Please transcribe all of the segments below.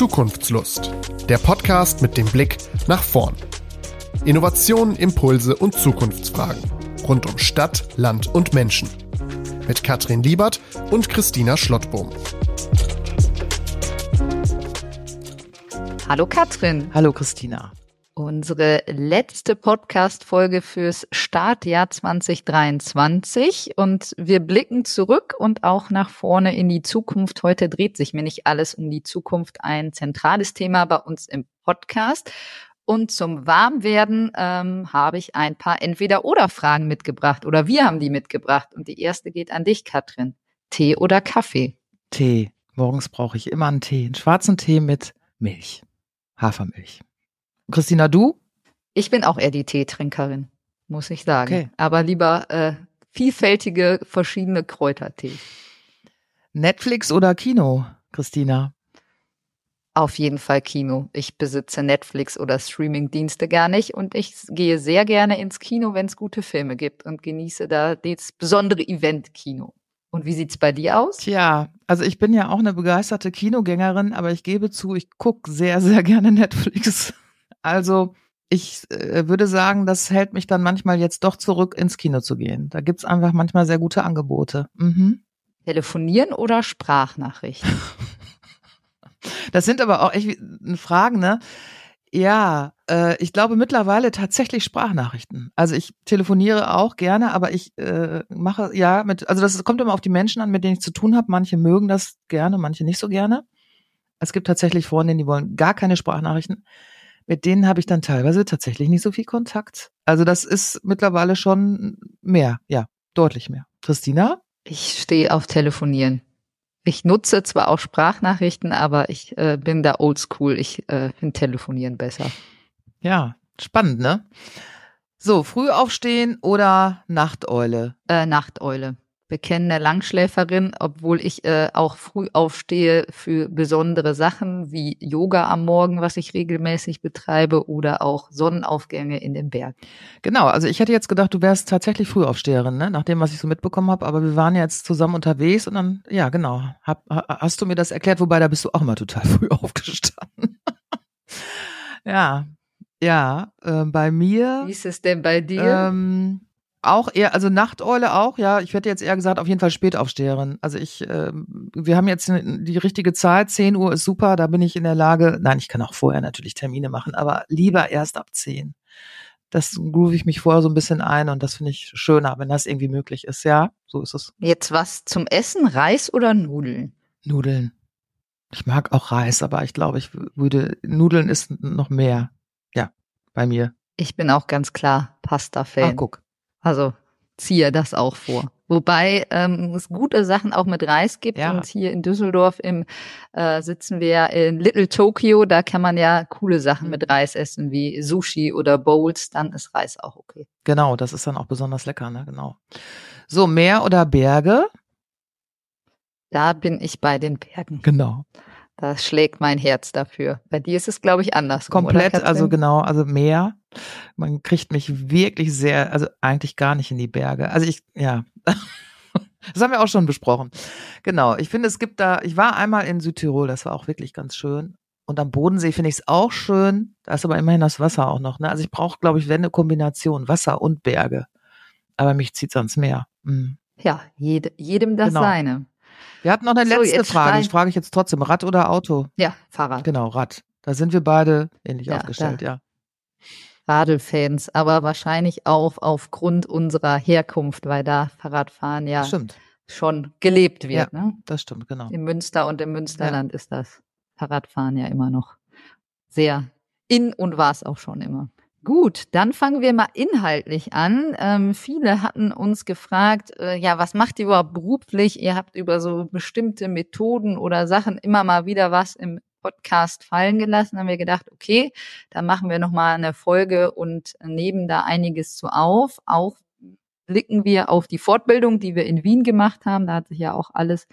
Zukunftslust. Der Podcast mit dem Blick nach vorn. Innovationen, Impulse und Zukunftsfragen. Rund um Stadt, Land und Menschen. Mit Katrin Liebert und Christina Schlottbohm. Hallo Katrin. Hallo Christina. Unsere letzte Podcast-Folge fürs Startjahr 2023 und wir blicken zurück und auch nach vorne in die Zukunft. Heute dreht sich mir nicht alles um die Zukunft, ein zentrales Thema bei uns im Podcast. Und zum Warmwerden ähm, habe ich ein paar Entweder-Oder-Fragen mitgebracht oder wir haben die mitgebracht. Und die erste geht an dich, Katrin. Tee oder Kaffee? Tee. Morgens brauche ich immer einen Tee, einen schwarzen Tee mit Milch, Hafermilch. Christina, du? Ich bin auch eher die Teetrinkerin, muss ich sagen. Okay. Aber lieber äh, vielfältige, verschiedene Kräutertee. Netflix oder Kino, Christina? Auf jeden Fall Kino. Ich besitze Netflix oder Streaming-Dienste gar nicht und ich gehe sehr gerne ins Kino, wenn es gute Filme gibt und genieße da das besondere Event-Kino. Und wie sieht's bei dir aus? Tja, also ich bin ja auch eine begeisterte Kinogängerin, aber ich gebe zu, ich gucke sehr, sehr gerne Netflix. Also ich äh, würde sagen, das hält mich dann manchmal jetzt doch zurück, ins Kino zu gehen. Da gibt's einfach manchmal sehr gute Angebote. Mhm. Telefonieren oder Sprachnachrichten? das sind aber auch echt Fragen, ne? Ja, äh, ich glaube mittlerweile tatsächlich Sprachnachrichten. Also ich telefoniere auch gerne, aber ich äh, mache ja mit, also das kommt immer auf die Menschen an, mit denen ich zu tun habe. Manche mögen das gerne, manche nicht so gerne. Es gibt tatsächlich Freundinnen, die wollen gar keine Sprachnachrichten mit denen habe ich dann teilweise tatsächlich nicht so viel Kontakt. Also das ist mittlerweile schon mehr, ja, deutlich mehr. Christina? Ich stehe auf Telefonieren. Ich nutze zwar auch Sprachnachrichten, aber ich äh, bin da oldschool. Ich äh, finde Telefonieren besser. Ja, spannend, ne? So, früh aufstehen oder Nachteule? Äh, Nachteule bekennende Langschläferin, obwohl ich äh, auch früh aufstehe für besondere Sachen wie Yoga am Morgen, was ich regelmäßig betreibe, oder auch Sonnenaufgänge in den Bergen. Genau, also ich hätte jetzt gedacht, du wärst tatsächlich Frühaufsteherin, ne? nach dem, was ich so mitbekommen habe, aber wir waren ja jetzt zusammen unterwegs und dann, ja genau, hab, hast du mir das erklärt, wobei da bist du auch immer total früh aufgestanden. ja, ja, äh, bei mir. Wie ist es denn bei dir? Ähm, auch eher, also Nachteule auch, ja. Ich hätte jetzt eher gesagt, auf jeden Fall Spätaufsteherin. Also ich, äh, wir haben jetzt die richtige Zeit, 10 Uhr ist super, da bin ich in der Lage, nein, ich kann auch vorher natürlich Termine machen, aber lieber erst ab 10. Das groove ich mich vorher so ein bisschen ein und das finde ich schöner, wenn das irgendwie möglich ist, ja. So ist es. Jetzt was zum Essen, Reis oder Nudeln? Nudeln. Ich mag auch Reis, aber ich glaube, ich würde, Nudeln ist noch mehr. Ja, bei mir. Ich bin auch ganz klar Pasta-Fan. Ah, guck. Also ziehe das auch vor. Wobei ähm, es gute Sachen auch mit Reis gibt. Ja. Und hier in Düsseldorf im, äh, sitzen wir in Little Tokyo. Da kann man ja coole Sachen mit mhm. Reis essen, wie Sushi oder Bowls. Dann ist Reis auch okay. Genau, das ist dann auch besonders lecker, ne? Genau. So, Meer oder Berge? Da bin ich bei den Bergen. Genau. Da schlägt mein Herz dafür. Bei dir ist es, glaube ich, anders. Komplett, also genau, also Meer. Man kriegt mich wirklich sehr, also eigentlich gar nicht in die Berge. Also ich, ja. Das haben wir auch schon besprochen. Genau. Ich finde, es gibt da, ich war einmal in Südtirol, das war auch wirklich ganz schön. Und am Bodensee finde ich es auch schön. Da ist aber immerhin das Wasser auch noch. Ne? Also ich brauche, glaube ich, wenn eine Kombination, Wasser und Berge. Aber mich zieht ans Meer. Mhm. Ja, jede, jedem das genau. seine. Wir hatten noch eine letzte so, Frage. Ich frage ich jetzt trotzdem, Rad oder Auto? Ja, Fahrrad. Genau, Rad. Da sind wir beide ähnlich ja, aufgestellt, ja. Radelfans, aber wahrscheinlich auch aufgrund unserer Herkunft, weil da Fahrradfahren ja stimmt. schon gelebt wird. Ja, ne? das stimmt, genau. Im Münster und im Münsterland ja. ist das Fahrradfahren ja immer noch sehr in und war es auch schon immer. Gut, dann fangen wir mal inhaltlich an. Ähm, viele hatten uns gefragt, äh, ja, was macht ihr überhaupt beruflich? Ihr habt über so bestimmte Methoden oder Sachen immer mal wieder was im Podcast fallen gelassen. Haben wir gedacht, okay, da machen wir noch mal eine Folge und nehmen da einiges zu auf. Auch blicken wir auf die Fortbildung, die wir in Wien gemacht haben. Da hat sich ja auch alles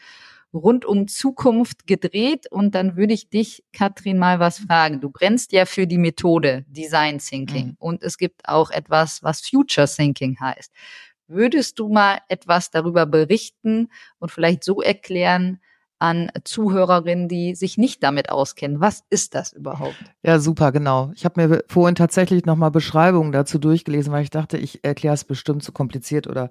rund um Zukunft gedreht. Und dann würde ich dich, Katrin, mal was fragen. Du brennst ja für die Methode Design Thinking mhm. und es gibt auch etwas, was Future Thinking heißt. Würdest du mal etwas darüber berichten und vielleicht so erklären, an Zuhörerinnen, die sich nicht damit auskennen. Was ist das überhaupt? Ja, super, genau. Ich habe mir vorhin tatsächlich nochmal Beschreibungen dazu durchgelesen, weil ich dachte, ich erkläre es bestimmt zu kompliziert oder.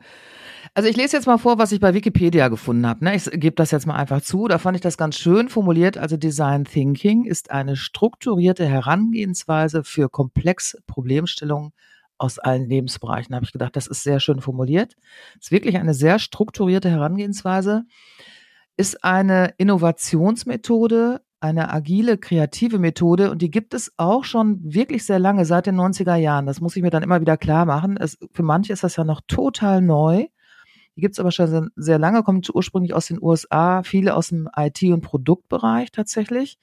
Also ich lese jetzt mal vor, was ich bei Wikipedia gefunden habe. Ne? Ich gebe das jetzt mal einfach zu. Da fand ich das ganz schön formuliert. Also Design Thinking ist eine strukturierte Herangehensweise für komplexe Problemstellungen aus allen Lebensbereichen. Da habe ich gedacht, das ist sehr schön formuliert. Es ist wirklich eine sehr strukturierte Herangehensweise ist eine Innovationsmethode, eine agile, kreative Methode und die gibt es auch schon wirklich sehr lange, seit den 90er Jahren. Das muss ich mir dann immer wieder klar machen. Es, für manche ist das ja noch total neu. Die gibt es aber schon sehr lange, kommt ursprünglich aus den USA, viele aus dem IT- und Produktbereich tatsächlich.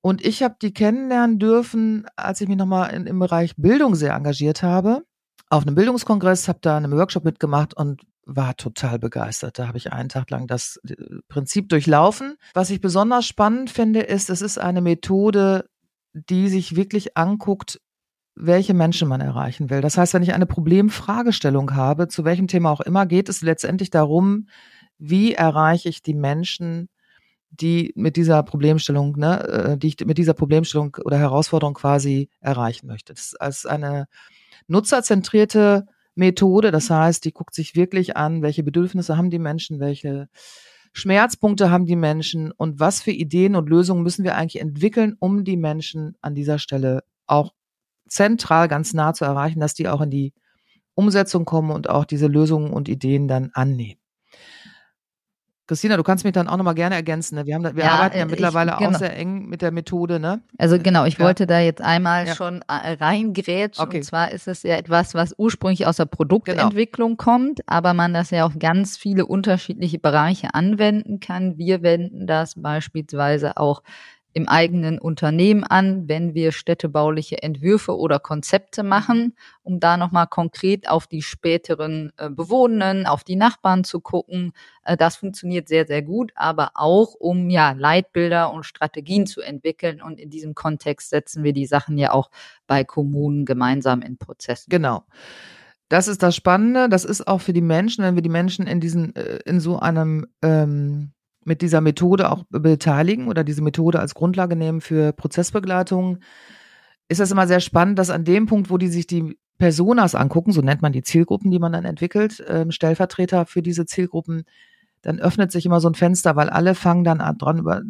Und ich habe die kennenlernen dürfen, als ich mich nochmal im Bereich Bildung sehr engagiert habe. Auf einem Bildungskongress, habe da einen Workshop mitgemacht und war total begeistert. Da habe ich einen Tag lang das äh, Prinzip durchlaufen. Was ich besonders spannend finde, ist, es ist eine Methode, die sich wirklich anguckt, welche Menschen man erreichen will. Das heißt, wenn ich eine Problemfragestellung habe, zu welchem Thema auch immer, geht es letztendlich darum, wie erreiche ich die Menschen, die mit dieser Problemstellung, ne, äh, die ich mit dieser Problemstellung oder Herausforderung quasi erreichen möchte. Das ist eine nutzerzentrierte Methode. Das heißt, die guckt sich wirklich an, welche Bedürfnisse haben die Menschen, welche Schmerzpunkte haben die Menschen und was für Ideen und Lösungen müssen wir eigentlich entwickeln, um die Menschen an dieser Stelle auch zentral ganz nah zu erreichen, dass die auch in die Umsetzung kommen und auch diese Lösungen und Ideen dann annehmen. Christina, du kannst mich dann auch nochmal gerne ergänzen. Ne? Wir, haben, wir ja, arbeiten ja mittlerweile ich, genau. auch sehr eng mit der Methode. Ne? Also genau, ich ja. wollte da jetzt einmal ja. schon äh, reingrätschen. Okay. Und zwar ist es ja etwas, was ursprünglich aus der Produktentwicklung genau. kommt, aber man das ja auf ganz viele unterschiedliche Bereiche anwenden kann. Wir wenden das beispielsweise auch im eigenen Unternehmen an, wenn wir städtebauliche Entwürfe oder Konzepte machen, um da nochmal konkret auf die späteren äh, Bewohnenden, auf die Nachbarn zu gucken. Äh, das funktioniert sehr, sehr gut, aber auch um ja Leitbilder und Strategien zu entwickeln. Und in diesem Kontext setzen wir die Sachen ja auch bei Kommunen gemeinsam in Prozessen. Genau. Das ist das Spannende. Das ist auch für die Menschen, wenn wir die Menschen in diesen, äh, in so einem ähm, mit dieser Methode auch beteiligen oder diese Methode als Grundlage nehmen für Prozessbegleitung, ist das immer sehr spannend, dass an dem Punkt, wo die sich die Personas angucken, so nennt man die Zielgruppen, die man dann entwickelt, äh, Stellvertreter für diese Zielgruppen, dann öffnet sich immer so ein Fenster, weil alle fangen dann an, dran über, äh,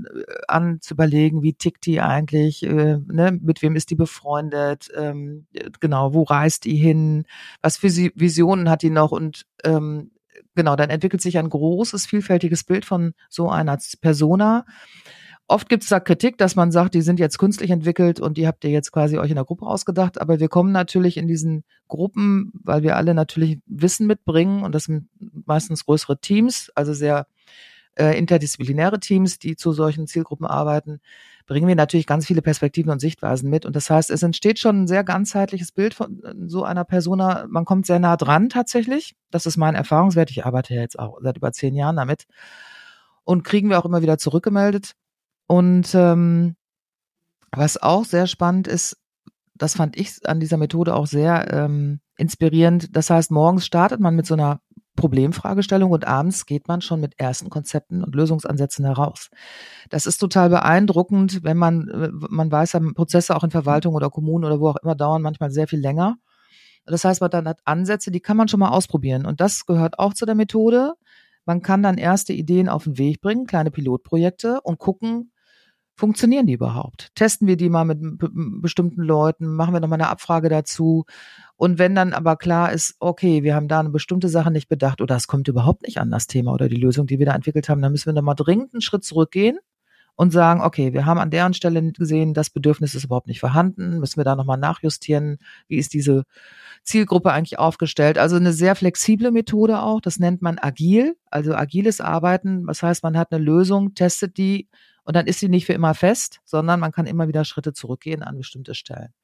an zu überlegen, wie tickt die eigentlich, äh, ne, mit wem ist die befreundet, ähm, genau, wo reist die hin, was für Visionen hat die noch und ähm, genau, dann entwickelt sich ein großes, vielfältiges Bild von so einer Persona. Oft gibt es da Kritik, dass man sagt, die sind jetzt künstlich entwickelt und die habt ihr jetzt quasi euch in der Gruppe ausgedacht. Aber wir kommen natürlich in diesen Gruppen, weil wir alle natürlich Wissen mitbringen und das sind meistens größere Teams, also sehr äh, interdisziplinäre Teams, die zu solchen Zielgruppen arbeiten bringen wir natürlich ganz viele Perspektiven und Sichtweisen mit. Und das heißt, es entsteht schon ein sehr ganzheitliches Bild von äh, so einer Persona. Man kommt sehr nah dran tatsächlich. Das ist mein Erfahrungswert. Ich arbeite ja jetzt auch seit über zehn Jahren damit. Und kriegen wir auch immer wieder zurückgemeldet. Und ähm, was auch sehr spannend ist, das fand ich an dieser Methode auch sehr ähm, inspirierend. Das heißt, morgens startet man mit so einer Problemfragestellung und abends geht man schon mit ersten Konzepten und Lösungsansätzen heraus. Das ist total beeindruckend, wenn man, man weiß, Prozesse auch in Verwaltung oder Kommunen oder wo auch immer dauern manchmal sehr viel länger. Das heißt, man dann hat Ansätze, die kann man schon mal ausprobieren. Und das gehört auch zu der Methode. Man kann dann erste Ideen auf den Weg bringen, kleine Pilotprojekte und gucken, funktionieren die überhaupt? Testen wir die mal mit bestimmten Leuten, machen wir nochmal eine Abfrage dazu. Und wenn dann aber klar ist, okay, wir haben da eine bestimmte Sache nicht bedacht oder es kommt überhaupt nicht an das Thema oder die Lösung, die wir da entwickelt haben, dann müssen wir nochmal dringend einen Schritt zurückgehen und sagen, okay, wir haben an deren Stelle gesehen, das Bedürfnis ist überhaupt nicht vorhanden, müssen wir da nochmal nachjustieren, wie ist diese Zielgruppe eigentlich aufgestellt. Also eine sehr flexible Methode auch, das nennt man agil, also agiles Arbeiten. Was heißt, man hat eine Lösung, testet die und dann ist sie nicht für immer fest, sondern man kann immer wieder Schritte zurückgehen an bestimmte Stellen.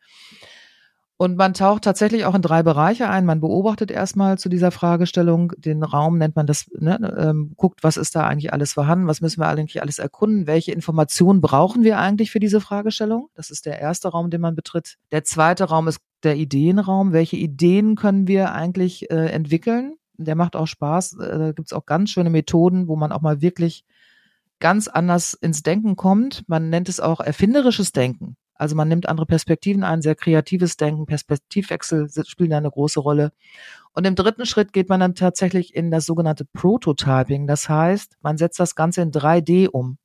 Und man taucht tatsächlich auch in drei Bereiche ein. Man beobachtet erstmal zu dieser Fragestellung, den Raum nennt man das, ne, ähm, guckt, was ist da eigentlich alles vorhanden, was müssen wir eigentlich alles erkunden, welche Informationen brauchen wir eigentlich für diese Fragestellung. Das ist der erste Raum, den man betritt. Der zweite Raum ist der Ideenraum. Welche Ideen können wir eigentlich äh, entwickeln? Der macht auch Spaß. Äh, da gibt's auch ganz schöne Methoden, wo man auch mal wirklich ganz anders ins Denken kommt. Man nennt es auch erfinderisches Denken. Also man nimmt andere Perspektiven ein, sehr kreatives Denken, Perspektivwechsel spielen da eine große Rolle. Und im dritten Schritt geht man dann tatsächlich in das sogenannte Prototyping. Das heißt, man setzt das Ganze in 3D um.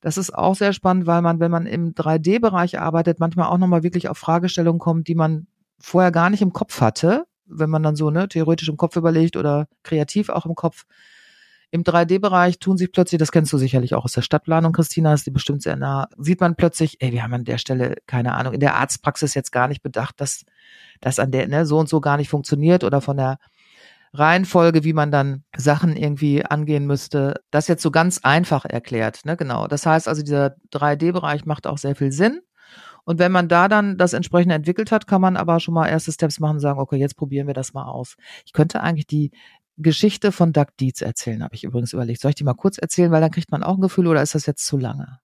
Das ist auch sehr spannend, weil man, wenn man im 3D-Bereich arbeitet, manchmal auch nochmal wirklich auf Fragestellungen kommt, die man vorher gar nicht im Kopf hatte, wenn man dann so ne, theoretisch im Kopf überlegt oder kreativ auch im Kopf. Im 3D-Bereich tun sich plötzlich, das kennst du sicherlich auch aus der Stadtplanung, Christina, ist die bestimmt sehr nah, sieht man plötzlich, ey, wir haben an der Stelle, keine Ahnung, in der Arztpraxis jetzt gar nicht bedacht, dass das an der, ne, so und so gar nicht funktioniert oder von der Reihenfolge, wie man dann Sachen irgendwie angehen müsste. Das jetzt so ganz einfach erklärt, ne, genau. Das heißt also, dieser 3D-Bereich macht auch sehr viel Sinn. Und wenn man da dann das entsprechend entwickelt hat, kann man aber schon mal erste Steps machen und sagen, okay, jetzt probieren wir das mal aus. Ich könnte eigentlich die Geschichte von Doug Dietz erzählen, habe ich übrigens überlegt. Soll ich die mal kurz erzählen, weil dann kriegt man auch ein Gefühl oder ist das jetzt zu lange?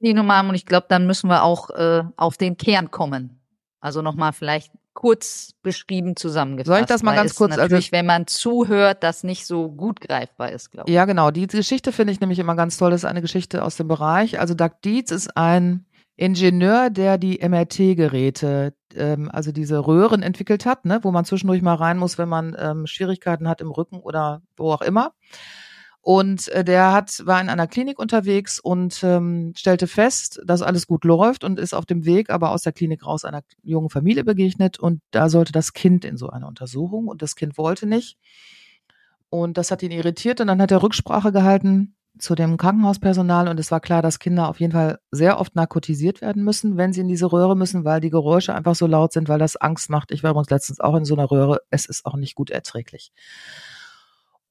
Die Nummer und ich glaube, dann müssen wir auch äh, auf den Kern kommen. Also nochmal vielleicht kurz beschrieben zusammengefasst. Soll ich das mal ganz kurz? Also natürlich, also, wenn man zuhört, das nicht so gut greifbar ist, glaube ich. Ja, genau. Die Geschichte finde ich nämlich immer ganz toll. Das ist eine Geschichte aus dem Bereich. Also Doug Dietz ist ein Ingenieur, der die MRT-Geräte, ähm, also diese Röhren entwickelt hat, ne, wo man zwischendurch mal rein muss, wenn man ähm, Schwierigkeiten hat im Rücken oder wo auch immer. Und äh, der hat, war in einer Klinik unterwegs und ähm, stellte fest, dass alles gut läuft und ist auf dem Weg aber aus der Klinik raus einer jungen Familie begegnet und da sollte das Kind in so eine Untersuchung und das Kind wollte nicht. Und das hat ihn irritiert und dann hat er Rücksprache gehalten zu dem Krankenhauspersonal und es war klar, dass Kinder auf jeden Fall sehr oft narkotisiert werden müssen, wenn sie in diese Röhre müssen, weil die Geräusche einfach so laut sind, weil das Angst macht. Ich war übrigens letztens auch in so einer Röhre. Es ist auch nicht gut erträglich.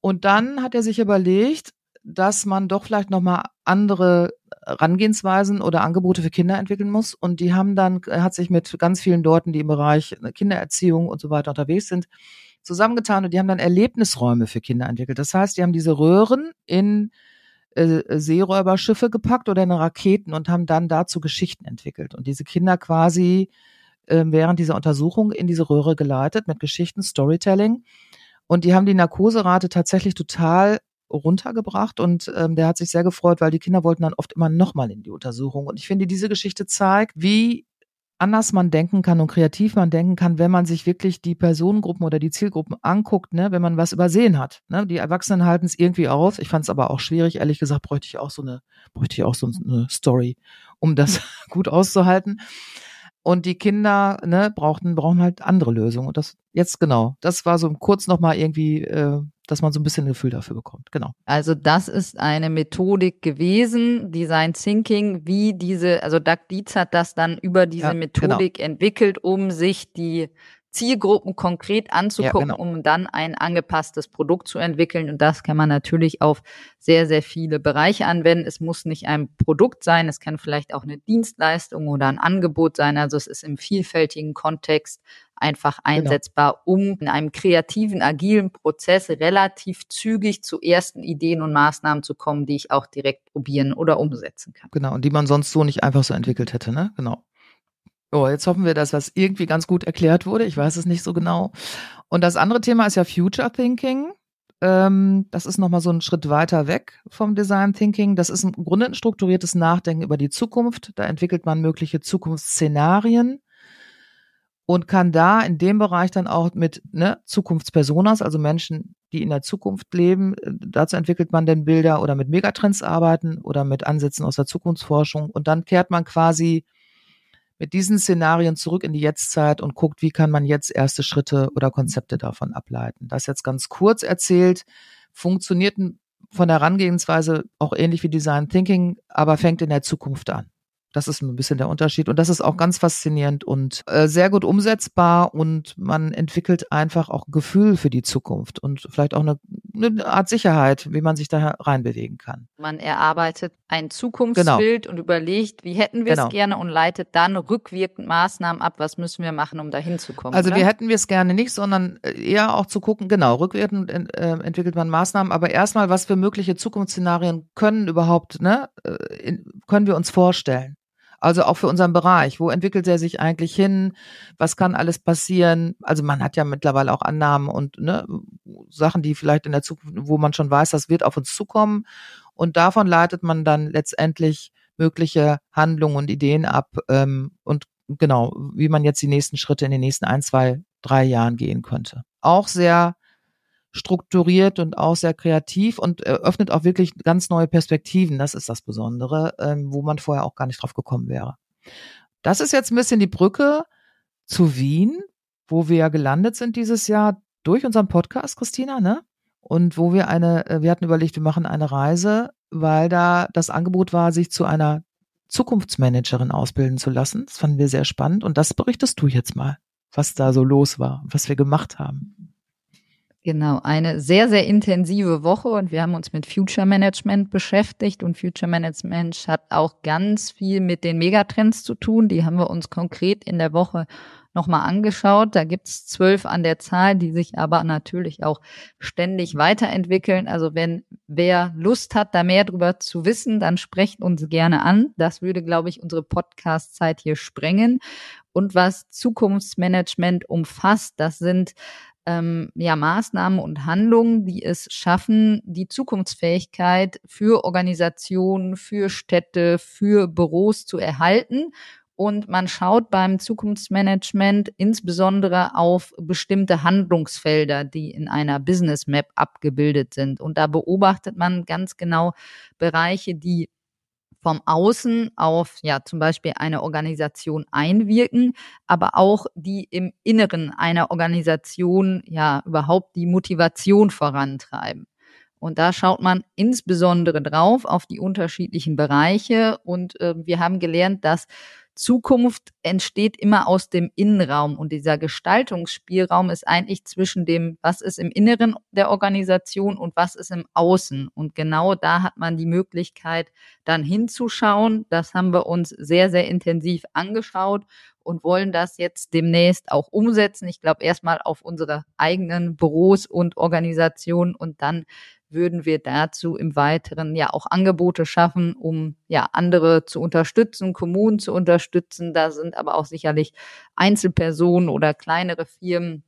Und dann hat er sich überlegt, dass man doch vielleicht nochmal andere Herangehensweisen oder Angebote für Kinder entwickeln muss. Und die haben dann, er hat sich mit ganz vielen Leuten, die im Bereich Kindererziehung und so weiter unterwegs sind, zusammengetan und die haben dann Erlebnisräume für Kinder entwickelt. Das heißt, die haben diese Röhren in äh, Seeräuberschiffe gepackt oder in Raketen und haben dann dazu Geschichten entwickelt. Und diese Kinder quasi äh, während dieser Untersuchung in diese Röhre geleitet mit Geschichten, Storytelling. Und die haben die Narkoserate tatsächlich total runtergebracht und ähm, der hat sich sehr gefreut, weil die Kinder wollten dann oft immer nochmal in die Untersuchung. Und ich finde, diese Geschichte zeigt, wie anders man denken kann und kreativ man denken kann, wenn man sich wirklich die Personengruppen oder die Zielgruppen anguckt, ne, wenn man was übersehen hat. Ne? Die Erwachsenen halten es irgendwie aus. Ich fand es aber auch schwierig. Ehrlich gesagt, bräuchte ich auch so eine, bräuchte ich auch so eine Story, um das gut auszuhalten. Und die Kinder ne, brauchten, brauchen halt andere Lösungen. Und das jetzt genau, das war so kurz nochmal irgendwie, äh, dass man so ein bisschen ein Gefühl dafür bekommt. Genau. Also das ist eine Methodik gewesen, Design Thinking, wie diese, also Doug Dietz hat das dann über diese ja, Methodik genau. entwickelt, um sich die Zielgruppen konkret anzugucken, ja, genau. um dann ein angepasstes Produkt zu entwickeln. Und das kann man natürlich auf sehr, sehr viele Bereiche anwenden. Es muss nicht ein Produkt sein, es kann vielleicht auch eine Dienstleistung oder ein Angebot sein. Also es ist im vielfältigen Kontext einfach genau. einsetzbar, genau. um in einem kreativen, agilen Prozess relativ zügig zu ersten Ideen und Maßnahmen zu kommen, die ich auch direkt probieren oder umsetzen kann. Genau, und die man sonst so nicht einfach so entwickelt hätte, ne? Genau. Oh, jetzt hoffen wir, dass das irgendwie ganz gut erklärt wurde. Ich weiß es nicht so genau. Und das andere Thema ist ja Future Thinking. Ähm, das ist nochmal so ein Schritt weiter weg vom Design Thinking. Das ist im Grunde ein strukturiertes Nachdenken über die Zukunft. Da entwickelt man mögliche Zukunftsszenarien und kann da in dem Bereich dann auch mit ne, Zukunftspersonas, also Menschen, die in der Zukunft leben, äh, dazu entwickelt man dann Bilder oder mit Megatrends arbeiten oder mit Ansätzen aus der Zukunftsforschung. Und dann kehrt man quasi mit diesen Szenarien zurück in die Jetztzeit und guckt, wie kann man jetzt erste Schritte oder Konzepte davon ableiten. Das jetzt ganz kurz erzählt, funktioniert von der Herangehensweise auch ähnlich wie Design Thinking, aber fängt in der Zukunft an. Das ist ein bisschen der Unterschied. Und das ist auch ganz faszinierend und äh, sehr gut umsetzbar und man entwickelt einfach auch ein Gefühl für die Zukunft und vielleicht auch eine, eine Art Sicherheit, wie man sich da reinbewegen kann. Man erarbeitet ein Zukunftsbild genau. und überlegt, wie hätten wir es genau. gerne und leitet dann rückwirkend Maßnahmen ab, was müssen wir machen, um dahin zu kommen. Also oder? wir hätten wir es gerne nicht, sondern äh, eher auch zu gucken, genau, rückwirkend äh, entwickelt man Maßnahmen, aber erstmal, was für mögliche Zukunftsszenarien können überhaupt, ne, äh, in, können wir uns vorstellen? Also auch für unseren Bereich. Wo entwickelt er sich eigentlich hin? Was kann alles passieren? Also man hat ja mittlerweile auch Annahmen und ne, Sachen, die vielleicht in der Zukunft, wo man schon weiß, das wird auf uns zukommen. Und davon leitet man dann letztendlich mögliche Handlungen und Ideen ab ähm, und genau, wie man jetzt die nächsten Schritte in den nächsten ein, zwei, drei Jahren gehen könnte. Auch sehr strukturiert und auch sehr kreativ und eröffnet auch wirklich ganz neue Perspektiven. Das ist das Besondere, ähm, wo man vorher auch gar nicht drauf gekommen wäre. Das ist jetzt ein bisschen die Brücke zu Wien, wo wir gelandet sind dieses Jahr durch unseren Podcast, Christina, ne? Und wo wir eine, äh, wir hatten überlegt, wir machen eine Reise, weil da das Angebot war, sich zu einer Zukunftsmanagerin ausbilden zu lassen. Das fanden wir sehr spannend. Und das berichtest du jetzt mal, was da so los war, was wir gemacht haben. Genau, eine sehr, sehr intensive Woche und wir haben uns mit Future Management beschäftigt und Future Management hat auch ganz viel mit den Megatrends zu tun. Die haben wir uns konkret in der Woche nochmal angeschaut. Da gibt's zwölf an der Zahl, die sich aber natürlich auch ständig weiterentwickeln. Also wenn wer Lust hat, da mehr drüber zu wissen, dann sprecht uns gerne an. Das würde, glaube ich, unsere Podcast-Zeit hier sprengen. Und was Zukunftsmanagement umfasst, das sind ähm, ja, Maßnahmen und Handlungen, die es schaffen, die Zukunftsfähigkeit für Organisationen, für Städte, für Büros zu erhalten. Und man schaut beim Zukunftsmanagement insbesondere auf bestimmte Handlungsfelder, die in einer Business Map abgebildet sind. Und da beobachtet man ganz genau Bereiche, die vom Außen auf ja zum Beispiel eine Organisation einwirken, aber auch die im Inneren einer Organisation ja überhaupt die Motivation vorantreiben. Und da schaut man insbesondere drauf auf die unterschiedlichen Bereiche und äh, wir haben gelernt, dass Zukunft entsteht immer aus dem Innenraum und dieser Gestaltungsspielraum ist eigentlich zwischen dem, was ist im Inneren der Organisation und was ist im Außen. Und genau da hat man die Möglichkeit, dann hinzuschauen. Das haben wir uns sehr, sehr intensiv angeschaut und wollen das jetzt demnächst auch umsetzen. Ich glaube erstmal auf unsere eigenen Büros und Organisationen und dann würden wir dazu im Weiteren ja auch Angebote schaffen, um ja andere zu unterstützen, Kommunen zu unterstützen. Da sind aber auch sicherlich Einzelpersonen oder kleinere Firmen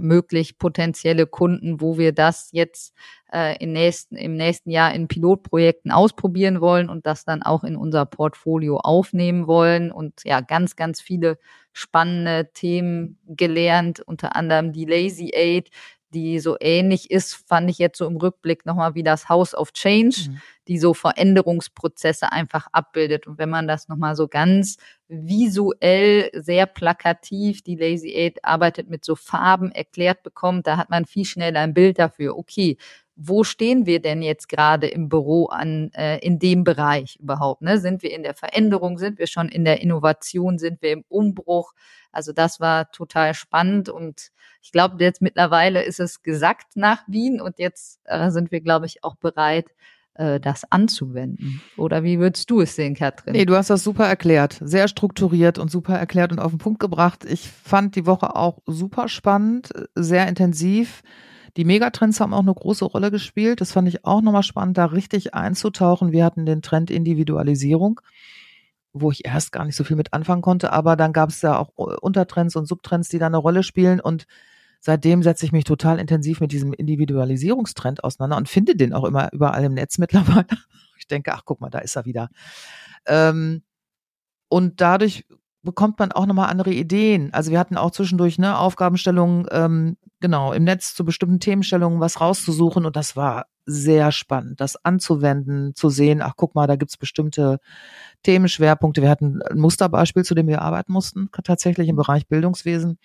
möglich potenzielle Kunden, wo wir das jetzt äh, im, nächsten, im nächsten Jahr in Pilotprojekten ausprobieren wollen und das dann auch in unser Portfolio aufnehmen wollen und ja ganz, ganz viele spannende Themen gelernt, unter anderem die Lazy Aid, die so ähnlich ist, fand ich jetzt so im Rückblick nochmal wie das House of Change, mhm. die so Veränderungsprozesse einfach abbildet. Und wenn man das nochmal so ganz visuell, sehr plakativ, die Lazy Aid arbeitet mit so Farben erklärt bekommt, da hat man viel schneller ein Bild dafür. Okay, wo stehen wir denn jetzt gerade im Büro an äh, in dem Bereich überhaupt? Ne? Sind wir in der Veränderung? Sind wir schon in der Innovation? Sind wir im Umbruch? Also das war total spannend und ich glaube, jetzt mittlerweile ist es gesagt nach Wien und jetzt äh, sind wir, glaube ich, auch bereit, äh, das anzuwenden. Oder wie würdest du es sehen, Katrin? Nee, du hast das super erklärt. Sehr strukturiert und super erklärt und auf den Punkt gebracht. Ich fand die Woche auch super spannend, sehr intensiv. Die Megatrends haben auch eine große Rolle gespielt. Das fand ich auch nochmal spannend, da richtig einzutauchen. Wir hatten den Trend Individualisierung wo ich erst gar nicht so viel mit anfangen konnte, aber dann gab es ja auch Untertrends und Subtrends, die da eine Rolle spielen und seitdem setze ich mich total intensiv mit diesem Individualisierungstrend auseinander und finde den auch immer überall im Netz mittlerweile. Ich denke, ach guck mal, da ist er wieder. Ähm, und dadurch bekommt man auch nochmal andere Ideen. Also wir hatten auch zwischendurch ne, Aufgabenstellungen, ähm, genau, im Netz zu bestimmten Themenstellungen was rauszusuchen und das war sehr spannend, das anzuwenden, zu sehen, ach guck mal, da gibt's bestimmte Themenschwerpunkte. Wir hatten ein Musterbeispiel, zu dem wir arbeiten mussten, tatsächlich im Bereich Bildungswesen.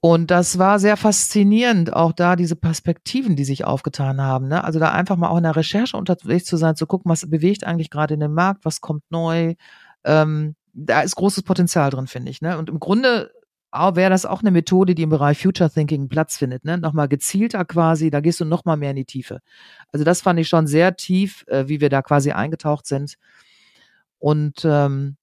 Und das war sehr faszinierend, auch da diese Perspektiven, die sich aufgetan haben. Ne? Also da einfach mal auch in der Recherche unterwegs zu sein, zu gucken, was bewegt eigentlich gerade in den Markt, was kommt neu. Ähm, da ist großes Potenzial drin, finde ich. Ne? Und im Grunde wäre das auch eine Methode, die im Bereich Future Thinking Platz findet. Ne? Nochmal gezielter quasi, da gehst du nochmal mehr in die Tiefe. Also das fand ich schon sehr tief, äh, wie wir da quasi eingetaucht sind. Und ähm,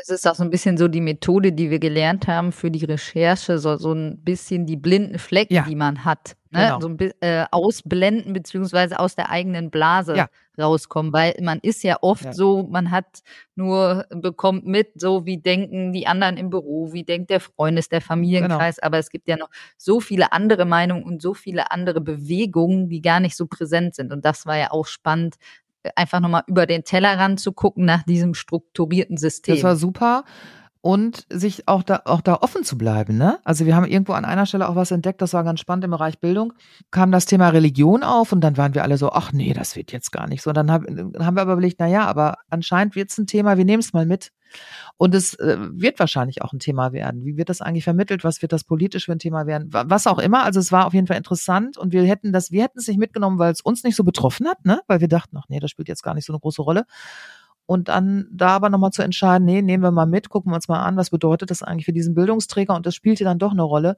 Das ist auch so ein bisschen so die Methode, die wir gelernt haben für die Recherche, so, so ein bisschen die blinden Flecken, Ja. die man hat. Ne? Genau. So ein bi- äh, ausblenden beziehungsweise aus der eigenen Blase Ja. rauskommen, weil man ist ja oft Ja. so, man hat nur bekommt mit, so wie denken die anderen im Büro, wie denkt der Freundes, der Familienkreis, Genau. aber es gibt ja noch so viele andere Meinungen und so viele andere Bewegungen, die gar nicht so präsent sind und das war ja auch spannend, einfach nochmal über den Tellerrand zu gucken nach diesem strukturierten System. Das war super. Und sich auch da, auch da offen zu bleiben, ne? Also wir haben irgendwo an einer Stelle auch was entdeckt, das war ganz spannend im Bereich Bildung, kam das Thema Religion auf und dann waren wir alle so, ach nee, das wird jetzt gar nicht so. Und dann hab, haben wir aber überlegt, na ja, aber anscheinend wird es ein Thema, wir nehmen es mal mit. Und es äh, wird wahrscheinlich auch ein Thema werden. Wie wird das eigentlich vermittelt? Was wird das politisch für ein Thema werden? Wa- Was auch immer. Also es war auf jeden Fall interessant und wir hätten das, wir hätten es nicht mitgenommen, weil es uns nicht so betroffen hat, ne? Weil wir dachten, ach nee, das spielt jetzt gar nicht so eine große Rolle. Und dann da aber nochmal zu entscheiden, nee, nehmen wir mal mit, gucken wir uns mal an, was bedeutet das eigentlich für diesen Bildungsträger und das spielte dann doch eine Rolle.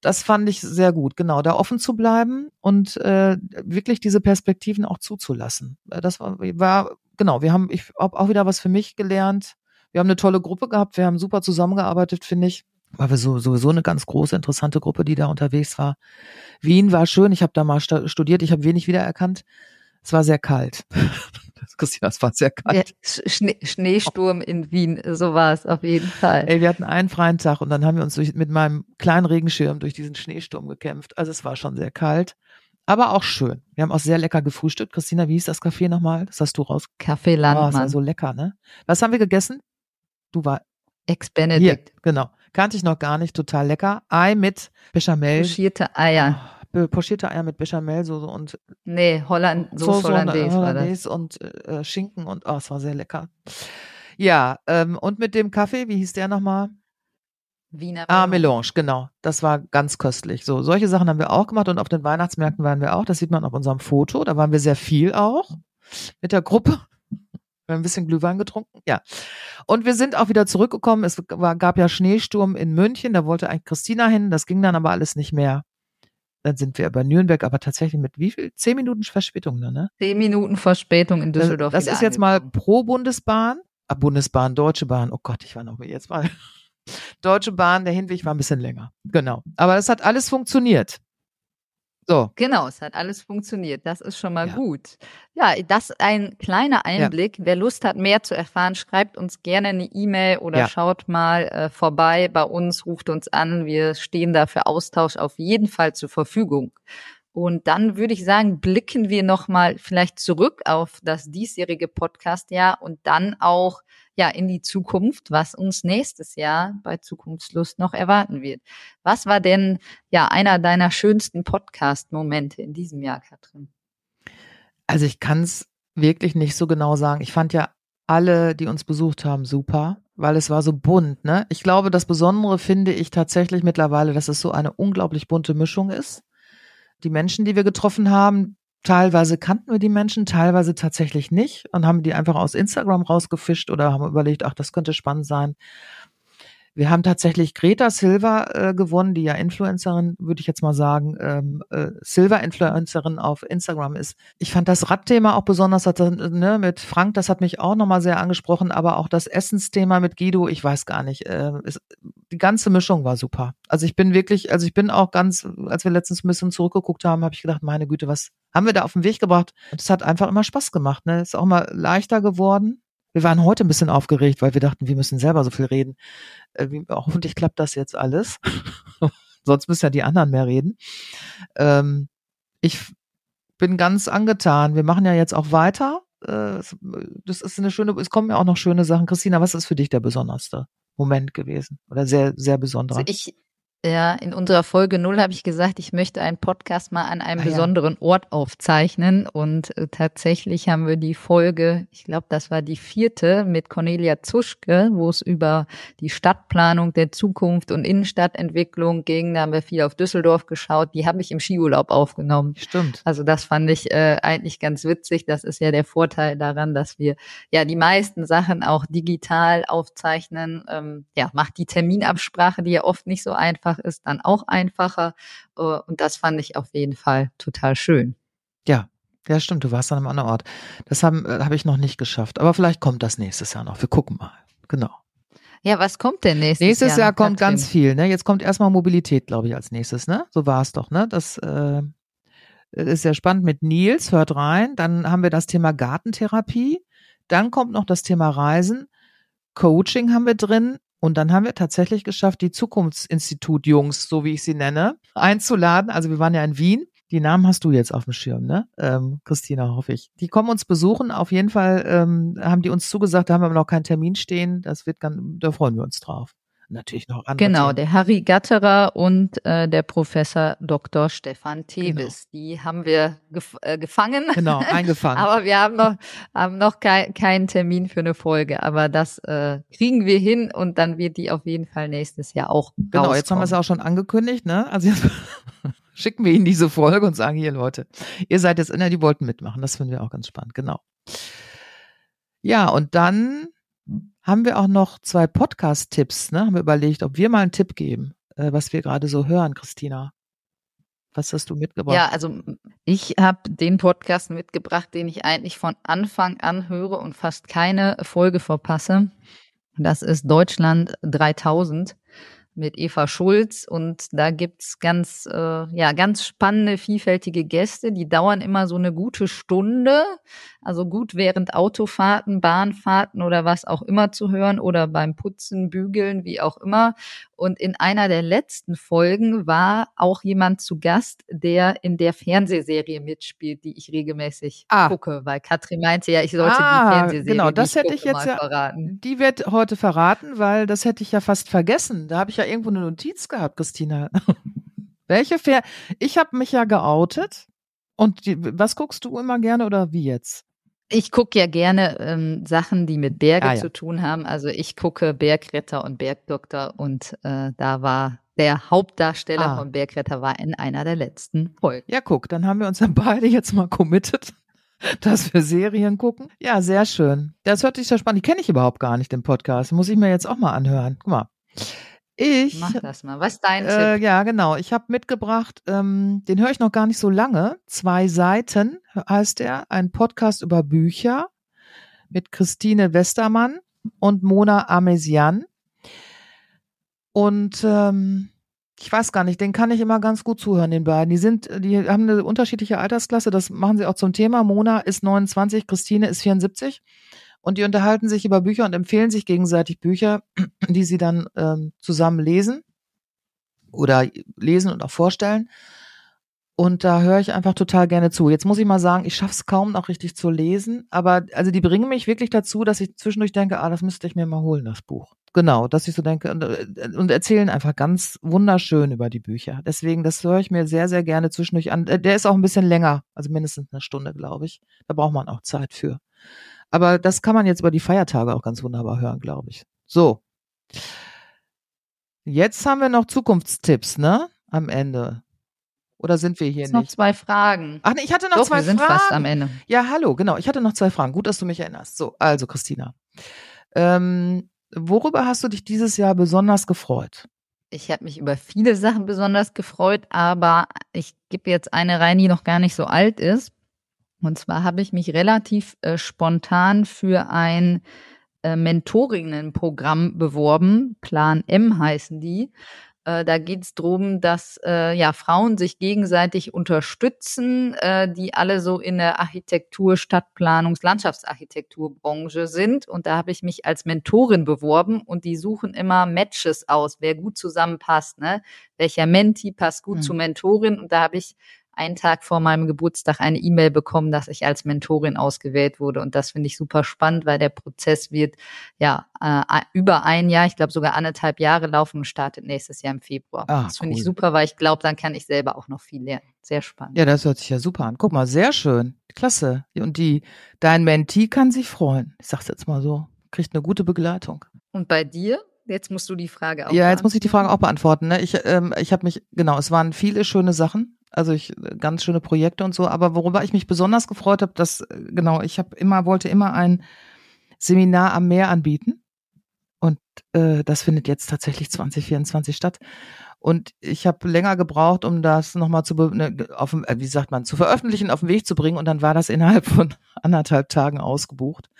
Das fand ich sehr gut, genau, da offen zu bleiben und äh, wirklich diese Perspektiven auch zuzulassen. Äh, Das war, war genau, wir haben, ich habe auch wieder was für mich gelernt. Wir haben eine tolle Gruppe gehabt, wir haben super zusammengearbeitet, finde ich. War wir so, sowieso eine ganz große, interessante Gruppe, die da unterwegs war. Wien war schön, ich habe da mal studiert, ich habe wenig wiedererkannt. Es war sehr kalt. Christina, es war sehr Ja, kalt. Sch- Schnee, Schneesturm in Wien, so war es auf jeden Fall. Ey, wir hatten einen freien Tag und dann haben wir uns durch, mit meinem kleinen Regenschirm durch diesen Schneesturm gekämpft. Also es war schon sehr kalt, aber auch schön. Wir haben auch sehr lecker gefrühstückt. Christina, wie hieß das Café nochmal? Das hast du raus. Café Oh, es war Landmann, so lecker, ne? Was haben wir gegessen? Du war hier, Ex-Benedikt, genau. Kannte ich noch gar nicht, total lecker. Ei mit Bechamel. pochierte Eier. Oh, pochierte Eier mit Bechamelsoße und Nee, Holland, Soße Hollandaise war das. Hollandaise und äh, Schinken und oh, es war sehr lecker. Ja, ähm, und mit dem Kaffee, wie hieß der nochmal? Wiener Ah, Melange. Melange, genau. Das war ganz köstlich. So, solche Sachen haben wir auch gemacht und auf den Weihnachtsmärkten waren wir auch. Das sieht man auf unserem Foto. Da waren wir sehr viel auch mit der Gruppe. Wir haben ein bisschen Glühwein getrunken, ja. Und wir sind auch wieder zurückgekommen. Es war, gab ja Schneesturm in München. Da wollte eigentlich Christina hin. Das ging dann aber alles nicht mehr. Dann sind wir über Nürnberg, aber tatsächlich mit wie viel? Zehn Minuten Verspätung, ne? Zehn Minuten Verspätung in Das, Düsseldorf. das wieder ist jetzt mal pro Bundesbahn. Ah, Bundesbahn, Deutsche Bahn. Oh Gott, ich war noch jetzt mal. Deutsche Bahn, der Hinweg war ein bisschen länger. Genau. Aber es hat alles funktioniert. So. Genau, es hat alles funktioniert. Das ist schon mal Ja. gut. Ja, das ein kleiner Einblick. Wer Lust hat, mehr zu erfahren, schreibt uns gerne eine E-Mail oder Ja. schaut mal äh, vorbei bei uns, ruft uns an. Wir stehen da für Austausch auf jeden Fall zur Verfügung. Und dann würde ich sagen, blicken wir nochmal vielleicht zurück auf das diesjährige Podcastjahr und dann auch ja in die Zukunft, was uns nächstes Jahr bei Zukunftslust noch erwarten wird. Was war denn ja einer deiner schönsten Podcast-Momente in diesem Jahr, Katrin? Also ich kann es wirklich nicht so genau sagen. Ich fand ja alle, die uns besucht haben, super, weil es war so bunt. Ne? Ich glaube, das Besondere finde ich tatsächlich mittlerweile, dass es so eine unglaublich bunte Mischung ist. Die Menschen, die wir getroffen haben, teilweise kannten wir die Menschen, teilweise tatsächlich nicht und haben die einfach aus Instagram rausgefischt oder haben überlegt, ach, das könnte spannend sein. Wir haben tatsächlich Greta Silva äh, gewonnen, die ja Influencerin, würde ich jetzt mal sagen, ähm, äh, Silver-Influencerin auf Instagram ist. Ich fand das Radthema auch besonders, hat, ne, mit Frank, das hat mich auch nochmal sehr angesprochen, aber auch das Essensthema mit Guido, ich weiß gar nicht. Äh, ist, die ganze Mischung war super. Also ich bin wirklich, also ich bin auch ganz, als wir letztens ein bisschen zurückgeguckt haben, habe ich gedacht, meine Güte, was haben wir da auf den Weg gebracht? Es hat einfach immer Spaß gemacht. Ne? Ist auch mal leichter geworden. Wir waren heute ein bisschen aufgeregt, weil wir dachten, wir müssen selber so viel reden. Äh, wie, hoffentlich klappt das jetzt alles. Sonst müssen ja die anderen mehr reden. Ähm, ich bin ganz angetan. Wir machen ja jetzt auch weiter. Äh, das ist eine schöne, es kommen ja auch noch schöne Sachen. Christina, was ist für dich der besonderste Moment gewesen? Oder sehr, sehr besonderer? Also ich, ja, in unserer Folge null habe ich gesagt, ich möchte einen Podcast mal an einem Ah, ja. besonderen Ort aufzeichnen. Und äh, tatsächlich haben wir die Folge, ich glaube, das war die vierte mit Cornelia Zuschke, wo es über die Stadtplanung der Zukunft und Innenstadtentwicklung ging. Da haben wir viel auf Düsseldorf geschaut. Die habe ich im Skiurlaub aufgenommen. Stimmt. Also das fand ich äh, eigentlich ganz witzig. Das ist ja der Vorteil daran, dass wir ja die meisten Sachen auch digital aufzeichnen. Ähm, ja, macht die Terminabsprache, die ja oft nicht so einfach ist, dann auch einfacher. Äh, und das fand ich auf jeden Fall total schön. Ja. Ja, stimmt, du warst an einem anderen Ort. Das äh, habe ich noch nicht geschafft. Aber vielleicht kommt das nächstes Jahr noch. Wir gucken mal. Genau. Ja, was kommt denn nächstes, Nächstes Jahr? Jahr noch, kommt ganz viel. Ne? Jetzt kommt erstmal Mobilität, glaube ich, als nächstes. Ne? So war es doch. Ne? Das äh, ist sehr spannend mit Nils. Hört rein. Dann haben wir das Thema Gartentherapie. Dann kommt noch das Thema Reisen. Coaching haben wir drin. Und dann haben wir tatsächlich geschafft, die Zukunftsinstitut-Jungs, so wie ich sie nenne, einzuladen. Also wir waren ja in Wien. Die Namen hast du jetzt auf dem Schirm, ne? Ähm, Christina, hoffe ich. Die kommen uns besuchen. Auf jeden Fall ähm, haben die uns zugesagt, da haben wir aber noch keinen Termin stehen. Das wird ganz, da freuen wir uns drauf. Natürlich noch andere Genau, der Harry Gatterer und äh, der Professor Dr. Stefan Genau. Tevis. Die haben wir gef äh, gefangen. Genau, eingefangen. Aber wir haben noch, haben noch kein, keinen Termin für eine Folge. Aber das äh, kriegen wir hin und dann wird die auf jeden Fall nächstes Jahr auch Genau, jetzt haben wir es auch schon angekündigt, ne? Also jetzt schicken wir Ihnen diese Folge und sagen, hier Leute, ihr seid jetzt, ne, die wollten mitmachen. Das finden wir auch ganz spannend, genau. Ja, und dann haben wir auch noch zwei Podcast-Tipps, ne? Haben wir überlegt, ob wir mal einen Tipp geben, äh, was wir gerade so hören, Christina. Was hast du mitgebracht? Ja, also ich habe den Podcast mitgebracht, den ich eigentlich von Anfang an höre und fast keine Folge verpasse. Das ist Deutschland 3000 mit Eva Schulz und da gibt's ganz, äh, ja, ganz spannende, vielfältige Gäste. Die dauern immer so eine gute Stunde, also gut während Autofahrten, Bahnfahrten oder was auch immer zu hören oder beim Putzen, Bügeln, wie auch immer. Und in einer der letzten Folgen war auch jemand zu Gast, der in der Fernsehserie mitspielt, die ich regelmäßig Ah. gucke, weil Katrin meinte ja, ich sollte Ah, die Fernsehserie, genau, das ich hätte ich gucke, jetzt mal ja- verraten. Die wird heute verraten, weil das hätte ich ja fast vergessen. Da habe ich ja irgendwo eine Notiz gehabt, Christina. Welche Fer Ich habe mich ja geoutet. Und die, was guckst du immer gerne oder wie jetzt? Ich gucke ja gerne ähm, Sachen, die mit Berge Ah, ja. zu tun haben. Also ich gucke Bergretter und Bergdoktor und äh, da war der Hauptdarsteller Ah. von Bergretter war in einer der letzten Folgen. Ja, guck, dann haben wir uns dann beide jetzt mal committed, dass wir Serien gucken. Ja, sehr schön. Das hört sich sehr spannend. Die kenne ich überhaupt gar nicht, den Podcast. Muss ich mir jetzt auch mal anhören. Guck mal. Ich Mach das mal. Was ist dein Äh, Tipp? ja, genau. Ich habe mitgebracht, ähm, den höre ich noch gar nicht so lange. Zwei Seiten heißt er, ein Podcast über Bücher mit Christine Westermann und Mona Amesian. Und ähm, ich weiß gar nicht, den kann ich immer ganz gut zuhören, den beiden. Die sind, die haben eine unterschiedliche Altersklasse, das machen sie auch zum Thema. Mona ist 29, Christine ist 74. Und die unterhalten sich über Bücher und empfehlen sich gegenseitig Bücher, die sie dann ähm, zusammen lesen oder lesen und auch vorstellen. Und da höre ich einfach total gerne zu. Jetzt muss ich mal sagen, ich schaffe es kaum noch richtig zu lesen, aber also die bringen mich wirklich dazu, dass ich zwischendurch denke, ah, das müsste ich mir mal holen, das Buch. Genau, dass ich so denke und, äh, und erzählen einfach ganz wunderschön über die Bücher. Deswegen, das höre ich mir sehr, sehr gerne zwischendurch an. Äh, Der ist auch ein bisschen länger, also mindestens eine Stunde, glaube ich. Da braucht man auch Zeit für. Aber das kann man jetzt über die Feiertage auch ganz wunderbar hören, glaube ich. So. Jetzt haben wir noch Zukunftstipps, ne? Am Ende. Oder sind wir hier Jetzt noch nicht? zwei Fragen. Ach nee, ich hatte noch Doch, zwei wir sind Fragen. fast am Ende. Ja, hallo, genau. Ich hatte noch zwei Fragen. Gut, dass du mich erinnerst. So, also Christina. Ähm, worüber hast du dich dieses Jahr besonders gefreut? Ich habe mich über viele Sachen besonders gefreut, aber ich gebe jetzt eine rein, die noch gar nicht so alt ist. Und zwar habe ich mich relativ äh, spontan für ein äh, Mentorinnenprogramm beworben. Plan M heißen die. Äh, da geht es darum, dass äh, ja Frauen sich gegenseitig unterstützen, äh, die alle so in der Architektur, Stadtplanungs-, Landschaftsarchitekturbranche sind. Und da habe ich mich als Mentorin beworben und die suchen immer Matches aus, wer gut zusammenpasst. Ne? Welcher Menti passt gut Hm. zur Mentorin? Und da habe ich einen Tag vor meinem Geburtstag eine E-Mail bekommen, dass ich als Mentorin ausgewählt wurde. Und das finde ich super spannend, weil der Prozess wird ja äh, über ein Jahr, ich glaube sogar anderthalb Jahre laufen und startet nächstes Jahr im Februar. Ah, das finde cool. ich super, weil ich glaube, dann kann ich selber auch noch viel lernen. Sehr spannend. Ja, das hört sich ja super an. Guck mal, sehr schön. Klasse. Und die, dein Mentee kann sich freuen. Ich sag's jetzt mal so. Kriegt eine gute Begleitung. Und bei dir? Jetzt musst du die Frage auch Ja, jetzt muss ich die Frage auch beantworten. Ne? Ich, ähm, ich habe mich, genau, es waren viele schöne Sachen, also ich ganz schöne Projekte und so, aber worüber ich mich besonders gefreut habe, dass, äh, genau, ich habe immer, wollte immer ein Seminar am Meer anbieten. Und äh, das findet jetzt tatsächlich 2024 statt. Und ich habe länger gebraucht, um das nochmal zu, ne, auf, äh, wie sagt man, zu veröffentlichen, auf den Weg zu bringen. Und dann war das innerhalb von anderthalb Tagen ausgebucht.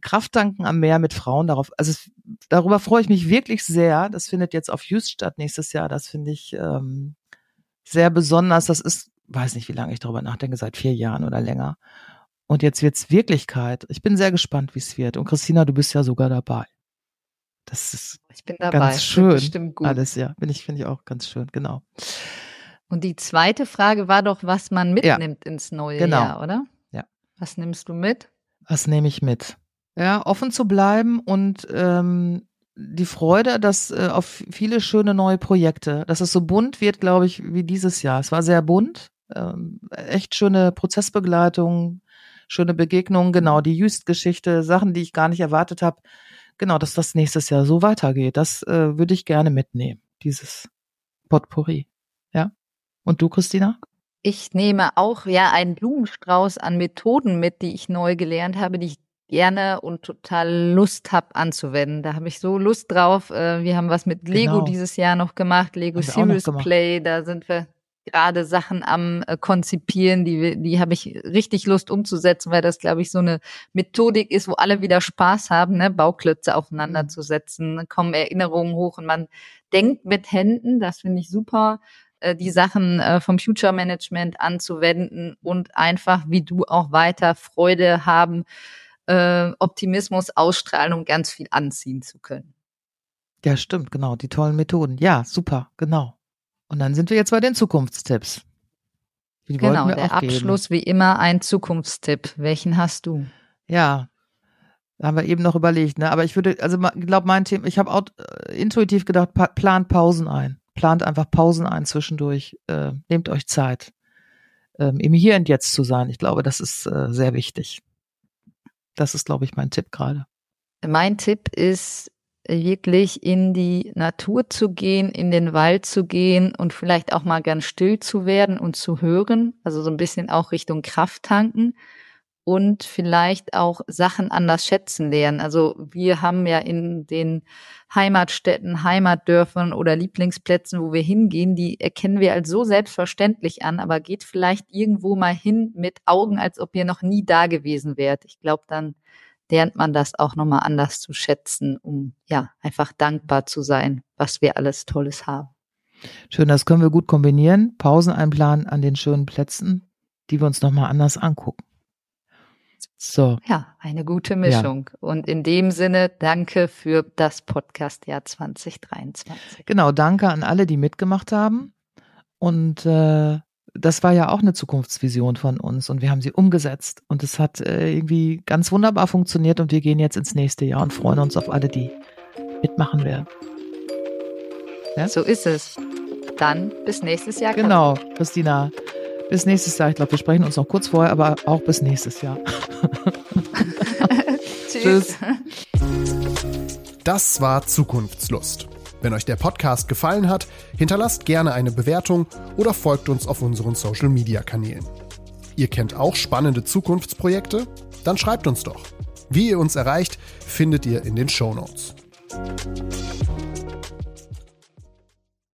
Krafttanken am Meer mit Frauen, darauf, also es, darüber freue ich mich wirklich sehr. Das findet jetzt auf Just statt nächstes Jahr. Das finde ich ähm, sehr besonders. Das ist, weiß nicht, wie lange ich darüber nachdenke, seit vier Jahren oder länger. Und jetzt wird's Wirklichkeit. Ich bin sehr gespannt, wie es wird. Und Christina, du bist ja sogar dabei. Das ist ich bin dabei. ganz schön. Stimmt gut. Alles, ja. Bin ich, finde ich auch ganz schön, genau. Und die zweite Frage war doch, was man mitnimmt ja, ins neue genau. Jahr, oder? Ja. Was nimmst du mit? Was nehme ich mit? Ja, offen zu bleiben und ähm, die Freude, dass äh, auf viele schöne neue Projekte, dass es so bunt wird, glaube ich, wie dieses Jahr. Es war sehr bunt, ähm, echt schöne Prozessbegleitung, schöne Begegnungen, genau, die Just-Geschichte, Sachen, die ich gar nicht erwartet habe. Genau, dass das nächstes Jahr so weitergeht. Das äh, würde ich gerne mitnehmen, dieses Potpourri. Ja. Und du, Christina? Ich nehme auch ja einen Blumenstrauß an Methoden mit, die ich neu gelernt habe, die ich gerne und total Lust habe anzuwenden. Da habe ich so Lust drauf. Äh, wir haben was mit Lego genau. dieses Jahr noch gemacht, Lego Serious Play. Da sind wir gerade Sachen am äh, konzipieren, die die habe ich richtig Lust umzusetzen, weil das glaube ich so eine Methodik ist, wo alle wieder Spaß haben, ne, Bauklötze aufeinander mhm. zu setzen, kommen Erinnerungen hoch und man denkt mit Händen, das finde ich super, äh, die Sachen vom Future Management anzuwenden und einfach wie du auch weiter Freude haben, äh, Optimismus ausstrahlen und ganz viel anziehen zu können. Ja, stimmt, genau, die tollen Methoden. Ja, super, genau. Und dann sind wir jetzt bei den Zukunftstipps. Die genau, der Abschluss wie immer ein Zukunftstipp. Welchen hast du? Ja, da haben wir eben noch überlegt, ne? Aber ich würde, also ich glaube, mein Thema, ich habe auch äh, intuitiv gedacht, pa plant Pausen ein. Plant einfach Pausen ein zwischendurch. Äh, nehmt euch Zeit, ähm, im Hier und Jetzt zu sein. Ich glaube, das ist äh, sehr wichtig. Das ist, glaube ich, mein Tipp gerade. Mein Tipp ist wirklich in die Natur zu gehen, in den Wald zu gehen und vielleicht auch mal ganz still zu werden und zu hören. Also so ein bisschen auch Richtung Kraft tanken und vielleicht auch Sachen anders schätzen lernen. Also wir haben ja in den Heimatstädten, Heimatdörfern oder Lieblingsplätzen, wo wir hingehen, die erkennen wir als so selbstverständlich an, aber geht vielleicht irgendwo mal hin mit Augen, als ob ihr noch nie da gewesen wärt. Ich glaube, dann lernt man das auch nochmal anders zu schätzen, um ja einfach dankbar zu sein, was wir alles Tolles haben. Schön, das können wir gut kombinieren. Pausen einplanen an den schönen Plätzen, die wir uns nochmal anders angucken. So. Ja, eine gute Mischung. Ja. Und in dem Sinne, danke für das Podcast-Jahr 2023. Genau, danke an alle, die mitgemacht haben. Und äh, das war ja auch eine Zukunftsvision von uns und wir haben sie umgesetzt und es hat äh, irgendwie ganz wunderbar funktioniert und wir gehen jetzt ins nächste Jahr und freuen uns auf alle, die mitmachen werden. Ja? So ist es. Dann bis nächstes Jahr. Genau, Christina. Bis nächstes Jahr. Ich glaube, wir sprechen uns noch kurz vorher, aber auch bis nächstes Jahr. Tschüss. Das war Zukunftslust. Wenn euch der Podcast gefallen hat, hinterlasst gerne eine Bewertung oder folgt uns auf unseren Social-Media-Kanälen. Ihr kennt auch spannende Zukunftsprojekte? Dann schreibt uns doch. Wie ihr uns erreicht, findet ihr in den Show Notes.